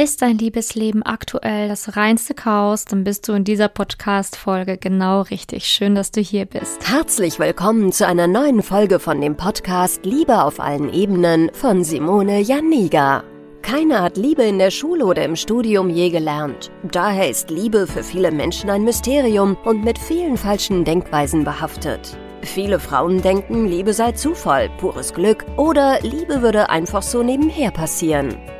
Ist dein Liebesleben aktuell das reinste Chaos, dann bist du in dieser Podcast-Folge genau richtig. Schön, dass du hier bist. Herzlich willkommen zu einer neuen Folge von dem Podcast Liebe auf allen Ebenen von Simone Janiga. Keiner hat Liebe in der Schule oder im Studium je gelernt. Daher ist Liebe für viele Menschen ein Mysterium und mit vielen falschen Denkweisen behaftet. Viele Frauen denken, Liebe sei Zufall, pures Glück oder Liebe würde einfach so nebenher passieren.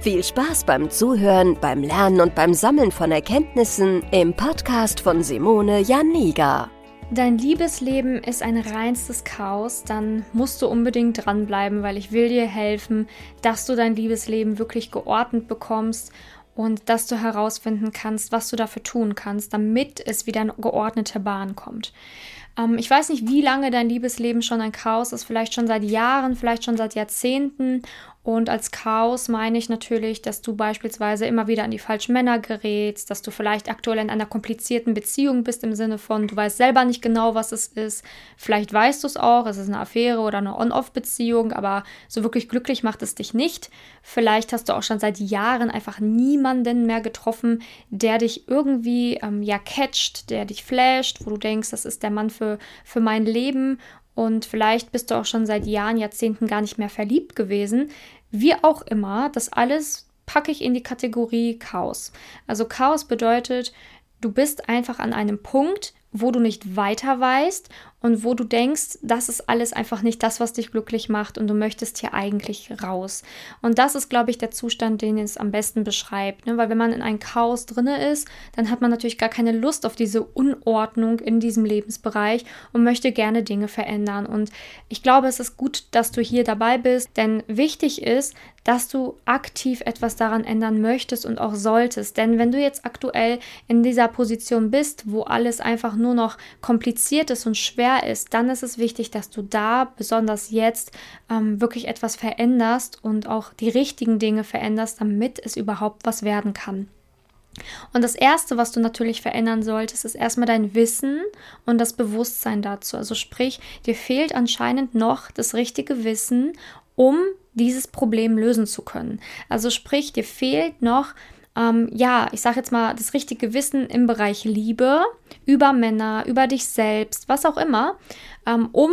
Viel Spaß beim Zuhören, beim Lernen und beim Sammeln von Erkenntnissen im Podcast von Simone Janiga. Dein Liebesleben ist ein reinstes Chaos, dann musst du unbedingt dranbleiben, weil ich will dir helfen, dass du dein Liebesleben wirklich geordnet bekommst und dass du herausfinden kannst, was du dafür tun kannst, damit es wieder in geordnete Bahn kommt. Ähm, ich weiß nicht, wie lange dein Liebesleben schon ein Chaos ist, vielleicht schon seit Jahren, vielleicht schon seit Jahrzehnten und als Chaos meine ich natürlich, dass du beispielsweise immer wieder an die falschen Männer gerätst, dass du vielleicht aktuell in einer komplizierten Beziehung bist im Sinne von, du weißt selber nicht genau, was es ist. Vielleicht weißt du es auch, es ist eine Affäre oder eine On-Off-Beziehung, aber so wirklich glücklich macht es dich nicht. Vielleicht hast du auch schon seit Jahren einfach niemanden mehr getroffen, der dich irgendwie ähm, ja catcht, der dich flasht, wo du denkst, das ist der Mann für, für mein Leben und vielleicht bist du auch schon seit Jahren, Jahrzehnten gar nicht mehr verliebt gewesen. Wie auch immer, das alles packe ich in die Kategorie Chaos. Also Chaos bedeutet, du bist einfach an einem Punkt, wo du nicht weiter weißt und wo du denkst, das ist alles einfach nicht das, was dich glücklich macht und du möchtest hier eigentlich raus. Und das ist, glaube ich, der Zustand, den es am besten beschreibt. Ne? Weil wenn man in einem Chaos drinne ist, dann hat man natürlich gar keine Lust auf diese Unordnung in diesem Lebensbereich und möchte gerne Dinge verändern. Und ich glaube, es ist gut, dass du hier dabei bist, denn wichtig ist, dass du aktiv etwas daran ändern möchtest und auch solltest. Denn wenn du jetzt aktuell in dieser Position bist, wo alles einfach nur noch kompliziert ist und schwer schwer ist, dann ist es wichtig, dass du da besonders jetzt ähm, wirklich etwas veränderst und auch die richtigen Dinge veränderst, damit es überhaupt was werden kann. Und das Erste, was du natürlich verändern solltest, ist erstmal dein Wissen und das Bewusstsein dazu. Also sprich, dir fehlt anscheinend noch das richtige Wissen, um dieses Problem lösen zu können. Also sprich, dir fehlt noch ähm, ja, ich sage jetzt mal, das richtige Wissen im Bereich Liebe, über Männer, über dich selbst, was auch immer, ähm, um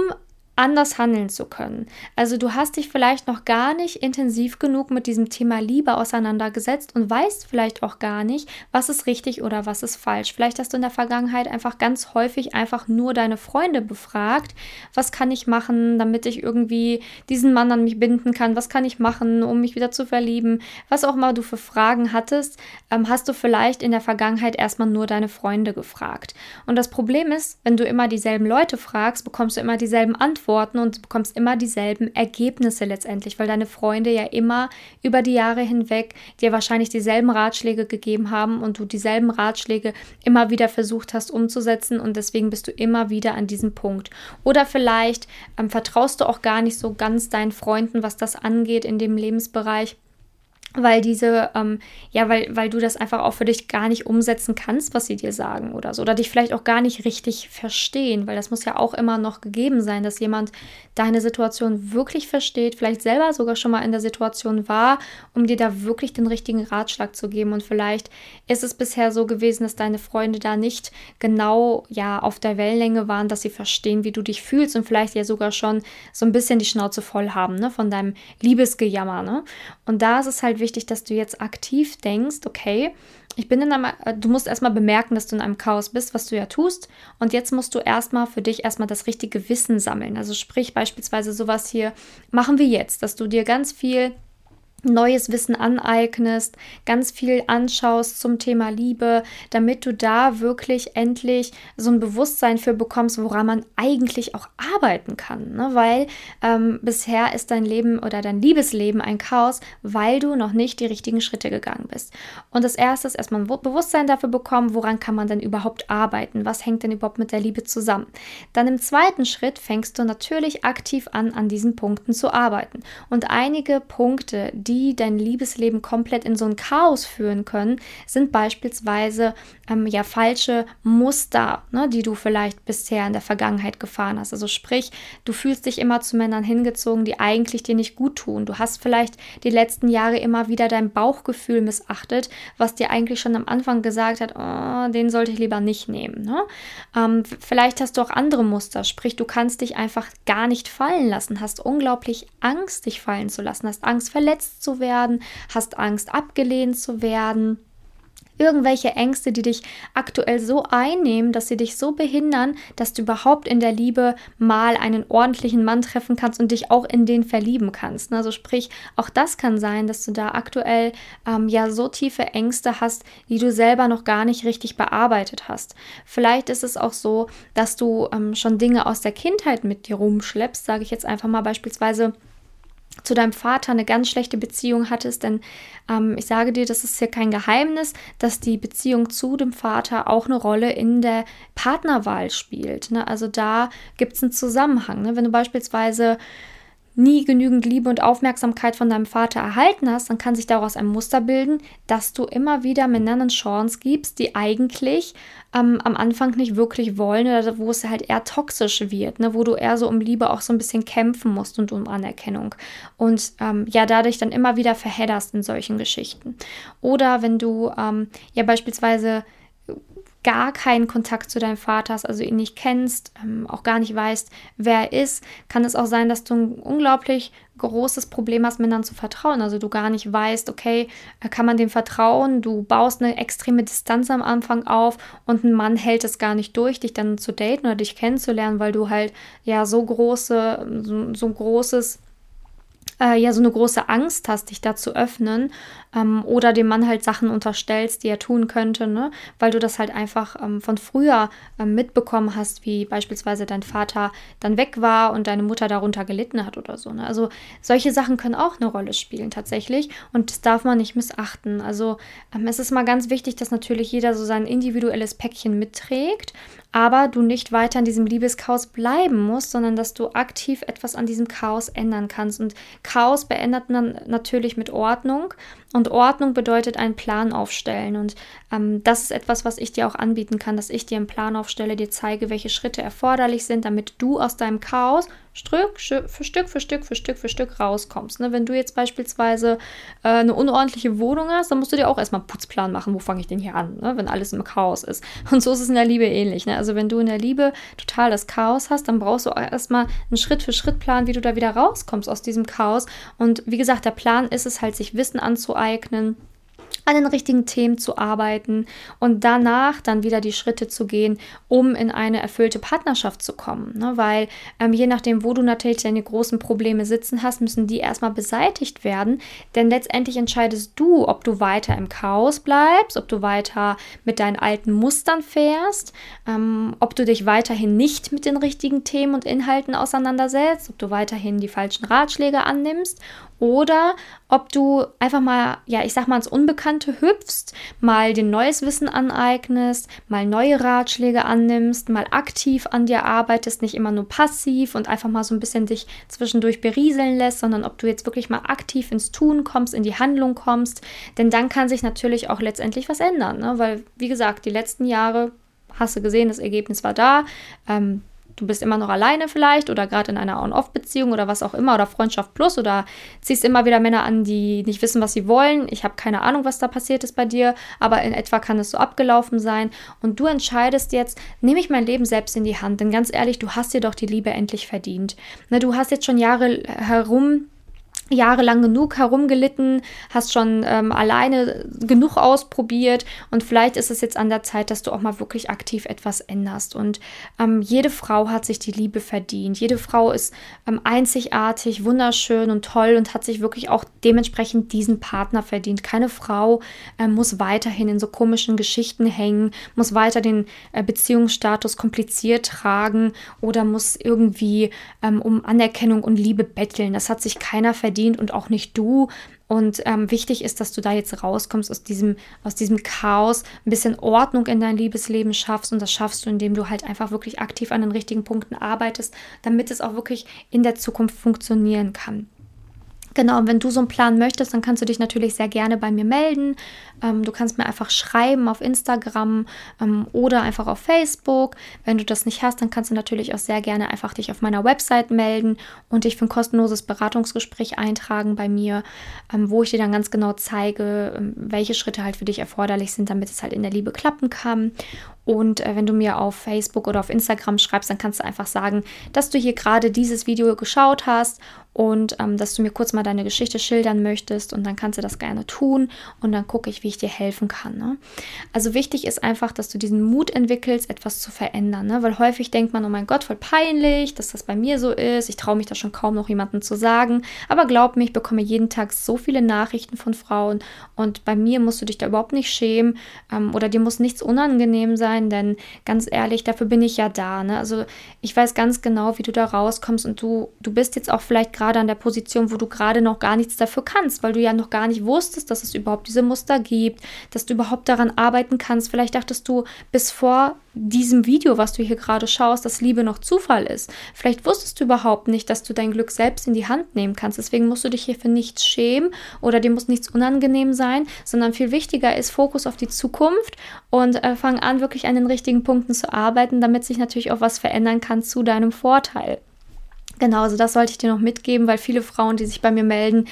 anders handeln zu können. Also du hast dich vielleicht noch gar nicht intensiv genug mit diesem Thema Liebe auseinandergesetzt und weißt vielleicht auch gar nicht, was ist richtig oder was ist falsch. Vielleicht hast du in der Vergangenheit einfach ganz häufig einfach nur deine Freunde befragt, was kann ich machen, damit ich irgendwie diesen Mann an mich binden kann, was kann ich machen, um mich wieder zu verlieben, was auch immer du für Fragen hattest, ähm, hast du vielleicht in der Vergangenheit erstmal nur deine Freunde gefragt. Und das Problem ist, wenn du immer dieselben Leute fragst, bekommst du immer dieselben Antworten Antworten und du bekommst immer dieselben Ergebnisse letztendlich, weil deine Freunde ja immer über die Jahre hinweg dir wahrscheinlich dieselben Ratschläge gegeben haben und du dieselben Ratschläge immer wieder versucht hast umzusetzen und deswegen bist du immer wieder an diesem Punkt. Oder vielleicht ähm, vertraust du auch gar nicht so ganz deinen Freunden, was das angeht in dem Lebensbereich weil diese, ähm, ja, weil, weil du das einfach auch für dich gar nicht umsetzen kannst, was sie dir sagen oder so. Oder dich vielleicht auch gar nicht richtig verstehen, weil das muss ja auch immer noch gegeben sein, dass jemand deine Situation wirklich versteht, vielleicht selber sogar schon mal in der Situation war, um dir da wirklich den richtigen Ratschlag zu geben. Und vielleicht ist es bisher so gewesen, dass deine Freunde da nicht genau, ja, auf der Wellenlänge waren, dass sie verstehen, wie du dich fühlst und vielleicht ja sogar schon so ein bisschen die Schnauze voll haben, ne, von deinem Liebesgejammer, ne. Und da ist es halt wichtig, wichtig, dass du jetzt aktiv denkst, okay, ich bin in einem, äh, du musst erstmal bemerken, dass du in einem Chaos bist, was du ja tust. Und jetzt musst du erstmal für dich erstmal das richtige Wissen sammeln. Also sprich beispielsweise sowas hier, machen wir jetzt, dass du dir ganz viel neues Wissen aneignest, ganz viel anschaust zum Thema Liebe, damit du da wirklich endlich so ein Bewusstsein für bekommst, woran man eigentlich auch arbeiten kann. Ne? Weil ähm, bisher ist dein Leben oder dein Liebesleben ein Chaos, weil du noch nicht die richtigen Schritte gegangen bist. Und das erste ist erstmal ein Bewusstsein dafür bekommen, woran kann man denn überhaupt arbeiten? Was hängt denn überhaupt mit der Liebe zusammen? Dann im zweiten Schritt fängst du natürlich aktiv an, an diesen Punkten zu arbeiten. Und einige Punkte, die die dein Liebesleben komplett in so ein Chaos führen können, sind beispielsweise ähm, ja falsche Muster, ne, die du vielleicht bisher in der Vergangenheit gefahren hast. Also sprich, du fühlst dich immer zu Männern hingezogen, die eigentlich dir nicht gut tun. Du hast vielleicht die letzten Jahre immer wieder dein Bauchgefühl missachtet, was dir eigentlich schon am Anfang gesagt hat, oh, den sollte ich lieber nicht nehmen. Ne? Ähm, vielleicht hast du auch andere Muster, sprich, du kannst dich einfach gar nicht fallen lassen, hast unglaublich Angst, dich fallen zu lassen, hast Angst, verletzt zu werden, hast Angst, abgelehnt zu werden. Irgendwelche Ängste, die dich aktuell so einnehmen, dass sie dich so behindern, dass du überhaupt in der Liebe mal einen ordentlichen Mann treffen kannst und dich auch in den verlieben kannst. Also sprich, auch das kann sein, dass du da aktuell ähm, ja so tiefe Ängste hast, die du selber noch gar nicht richtig bearbeitet hast. Vielleicht ist es auch so, dass du ähm, schon Dinge aus der Kindheit mit dir rumschleppst, sage ich jetzt einfach mal beispielsweise zu deinem Vater eine ganz schlechte Beziehung hattest, denn ähm, ich sage dir, das ist ja kein Geheimnis, dass die Beziehung zu dem Vater auch eine Rolle in der Partnerwahl spielt. Ne? Also da gibt es einen Zusammenhang. Ne? Wenn du beispielsweise nie genügend Liebe und Aufmerksamkeit von deinem Vater erhalten hast, dann kann sich daraus ein Muster bilden, dass du immer wieder Männern Chance gibst, die eigentlich ähm, am Anfang nicht wirklich wollen oder wo es halt eher toxisch wird, ne? wo du eher so um Liebe auch so ein bisschen kämpfen musst und um Anerkennung. Und ähm, ja, dadurch dann immer wieder verhedderst in solchen Geschichten. Oder wenn du ähm, ja beispielsweise gar keinen Kontakt zu deinem Vater hast, also ihn nicht kennst, ähm, auch gar nicht weißt, wer er ist, kann es auch sein, dass du ein unglaublich großes Problem hast, Männern zu vertrauen. Also du gar nicht weißt, okay, äh, kann man dem vertrauen? Du baust eine extreme Distanz am Anfang auf und ein Mann hält es gar nicht durch, dich dann zu daten oder dich kennenzulernen, weil du halt ja so große, so, so großes äh, ja so eine große Angst hast, dich da zu öffnen ähm, oder dem Mann halt Sachen unterstellst, die er tun könnte, ne? weil du das halt einfach ähm, von früher ähm, mitbekommen hast, wie beispielsweise dein Vater dann weg war und deine Mutter darunter gelitten hat oder so. Ne? Also solche Sachen können auch eine Rolle spielen tatsächlich und das darf man nicht missachten. Also ähm, es ist mal ganz wichtig, dass natürlich jeder so sein individuelles Päckchen mitträgt, aber du nicht weiter in diesem Liebeschaos bleiben musst, sondern dass du aktiv etwas an diesem Chaos ändern kannst. Und Chaos beendet man natürlich mit Ordnung und Ordnung bedeutet einen Plan aufstellen. Und ähm, das ist etwas, was ich dir auch anbieten kann, dass ich dir einen Plan aufstelle, dir zeige, welche Schritte erforderlich sind, damit du aus deinem Chaos Stück für Stück für Stück für Stück für Stück rauskommst. Ne? Wenn du jetzt beispielsweise äh, eine unordentliche Wohnung hast, dann musst du dir auch erstmal einen Putzplan machen, wo fange ich denn hier an, ne? wenn alles im Chaos ist. Und so ist es in der Liebe ähnlich. Ne? Also wenn du in der Liebe total das Chaos hast, dann brauchst du erstmal einen Schritt für Schritt Plan, wie du da wieder rauskommst aus diesem Chaos. Und wie gesagt, der Plan ist es halt, sich Wissen anzueignen an den richtigen Themen zu arbeiten und danach dann wieder die Schritte zu gehen, um in eine erfüllte Partnerschaft zu kommen. Ne? Weil ähm, je nachdem, wo du natürlich deine großen Probleme sitzen hast, müssen die erstmal beseitigt werden. Denn letztendlich entscheidest du, ob du weiter im Chaos bleibst, ob du weiter mit deinen alten Mustern fährst, ähm, ob du dich weiterhin nicht mit den richtigen Themen und Inhalten auseinandersetzt, ob du weiterhin die falschen Ratschläge annimmst oder ob du einfach mal, ja, ich sag mal, ins Unbekannte hüpfst, mal dir neues Wissen aneignest, mal neue Ratschläge annimmst, mal aktiv an dir arbeitest, nicht immer nur passiv und einfach mal so ein bisschen dich zwischendurch berieseln lässt, sondern ob du jetzt wirklich mal aktiv ins Tun kommst, in die Handlung kommst, denn dann kann sich natürlich auch letztendlich was ändern, ne? weil, wie gesagt, die letzten Jahre hast du gesehen, das Ergebnis war da. Ähm, du bist immer noch alleine vielleicht oder gerade in einer On-Off-Beziehung oder was auch immer oder Freundschaft plus oder ziehst immer wieder Männer an, die nicht wissen, was sie wollen. Ich habe keine Ahnung, was da passiert ist bei dir, aber in etwa kann es so abgelaufen sein und du entscheidest jetzt, nehme ich mein Leben selbst in die Hand, denn ganz ehrlich, du hast dir doch die Liebe endlich verdient. Ne, du hast jetzt schon Jahre herum jahrelang genug herumgelitten, hast schon ähm, alleine genug ausprobiert und vielleicht ist es jetzt an der Zeit, dass du auch mal wirklich aktiv etwas änderst. Und ähm, jede Frau hat sich die Liebe verdient. Jede Frau ist ähm, einzigartig, wunderschön und toll und hat sich wirklich auch dementsprechend diesen Partner verdient. Keine Frau äh, muss weiterhin in so komischen Geschichten hängen, muss weiter den äh, Beziehungsstatus kompliziert tragen oder muss irgendwie ähm, um Anerkennung und Liebe betteln. Das hat sich keiner verdient verdient und auch nicht du. Und ähm, wichtig ist, dass du da jetzt rauskommst aus diesem, aus diesem Chaos, ein bisschen Ordnung in dein Liebesleben schaffst. Und das schaffst du, indem du halt einfach wirklich aktiv an den richtigen Punkten arbeitest, damit es auch wirklich in der Zukunft funktionieren kann. Genau, und wenn du so einen Plan möchtest, dann kannst du dich natürlich sehr gerne bei mir melden. Ähm, du kannst mir einfach schreiben auf Instagram ähm, oder einfach auf Facebook. Wenn du das nicht hast, dann kannst du natürlich auch sehr gerne einfach dich auf meiner Website melden und dich für ein kostenloses Beratungsgespräch eintragen bei mir, ähm, wo ich dir dann ganz genau zeige, ähm, welche Schritte halt für dich erforderlich sind, damit es halt in der Liebe klappen kann. Und äh, wenn du mir auf Facebook oder auf Instagram schreibst, dann kannst du einfach sagen, dass du hier gerade dieses Video geschaut hast und ähm, dass du mir kurz mal deine Geschichte schildern möchtest und dann kannst du das gerne tun und dann gucke ich, wie ich dir helfen kann. Ne? Also wichtig ist einfach, dass du diesen Mut entwickelst, etwas zu verändern, ne? weil häufig denkt man, oh mein Gott, voll peinlich, dass das bei mir so ist, ich traue mich da schon kaum noch jemandem zu sagen, aber glaub mir, ich bekomme jeden Tag so viele Nachrichten von Frauen und bei mir musst du dich da überhaupt nicht schämen ähm, oder dir muss nichts unangenehm sein, sein, denn ganz ehrlich, dafür bin ich ja da. Ne? Also ich weiß ganz genau, wie du da rauskommst und du, du bist jetzt auch vielleicht gerade an der Position, wo du gerade noch gar nichts dafür kannst, weil du ja noch gar nicht wusstest, dass es überhaupt diese Muster gibt, dass du überhaupt daran arbeiten kannst. Vielleicht dachtest du bis vor diesem Video, was du hier gerade schaust, dass Liebe noch Zufall ist. Vielleicht wusstest du überhaupt nicht, dass du dein Glück selbst in die Hand nehmen kannst. Deswegen musst du dich hier für nichts schämen oder dir muss nichts unangenehm sein, sondern viel wichtiger ist Fokus auf die Zukunft und äh, fang an, wirklich an den richtigen Punkten zu arbeiten, damit sich natürlich auch was verändern kann zu deinem Vorteil. Genau, also das sollte ich dir noch mitgeben, weil viele Frauen, die sich bei mir melden,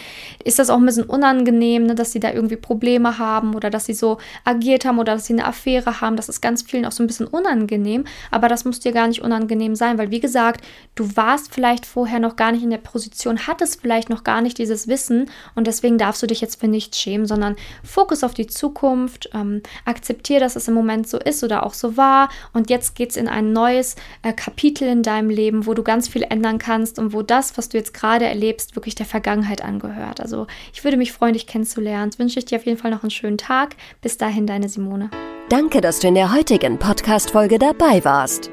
ist das auch ein bisschen unangenehm, ne, dass sie da irgendwie Probleme haben oder dass sie so agiert haben oder dass sie eine Affäre haben. Das ist ganz vielen auch so ein bisschen unangenehm, aber das muss dir gar nicht unangenehm sein, weil wie gesagt, du warst vielleicht vorher noch gar nicht in der Position, hattest vielleicht noch gar nicht dieses Wissen und deswegen darfst du dich jetzt für nichts schämen, sondern Fokus auf die Zukunft, ähm, akzeptiere, dass es im Moment so ist oder auch so war und jetzt geht es in ein neues äh, Kapitel in deinem Leben, wo du ganz viel ändern kannst kannst und wo das, was du jetzt gerade erlebst, wirklich der Vergangenheit angehört. Also ich würde mich freuen, dich kennenzulernen. Jetzt wünsche ich dir auf jeden Fall noch einen schönen Tag. Bis dahin, deine Simone. Danke, dass du in der heutigen Podcast-Folge dabei warst.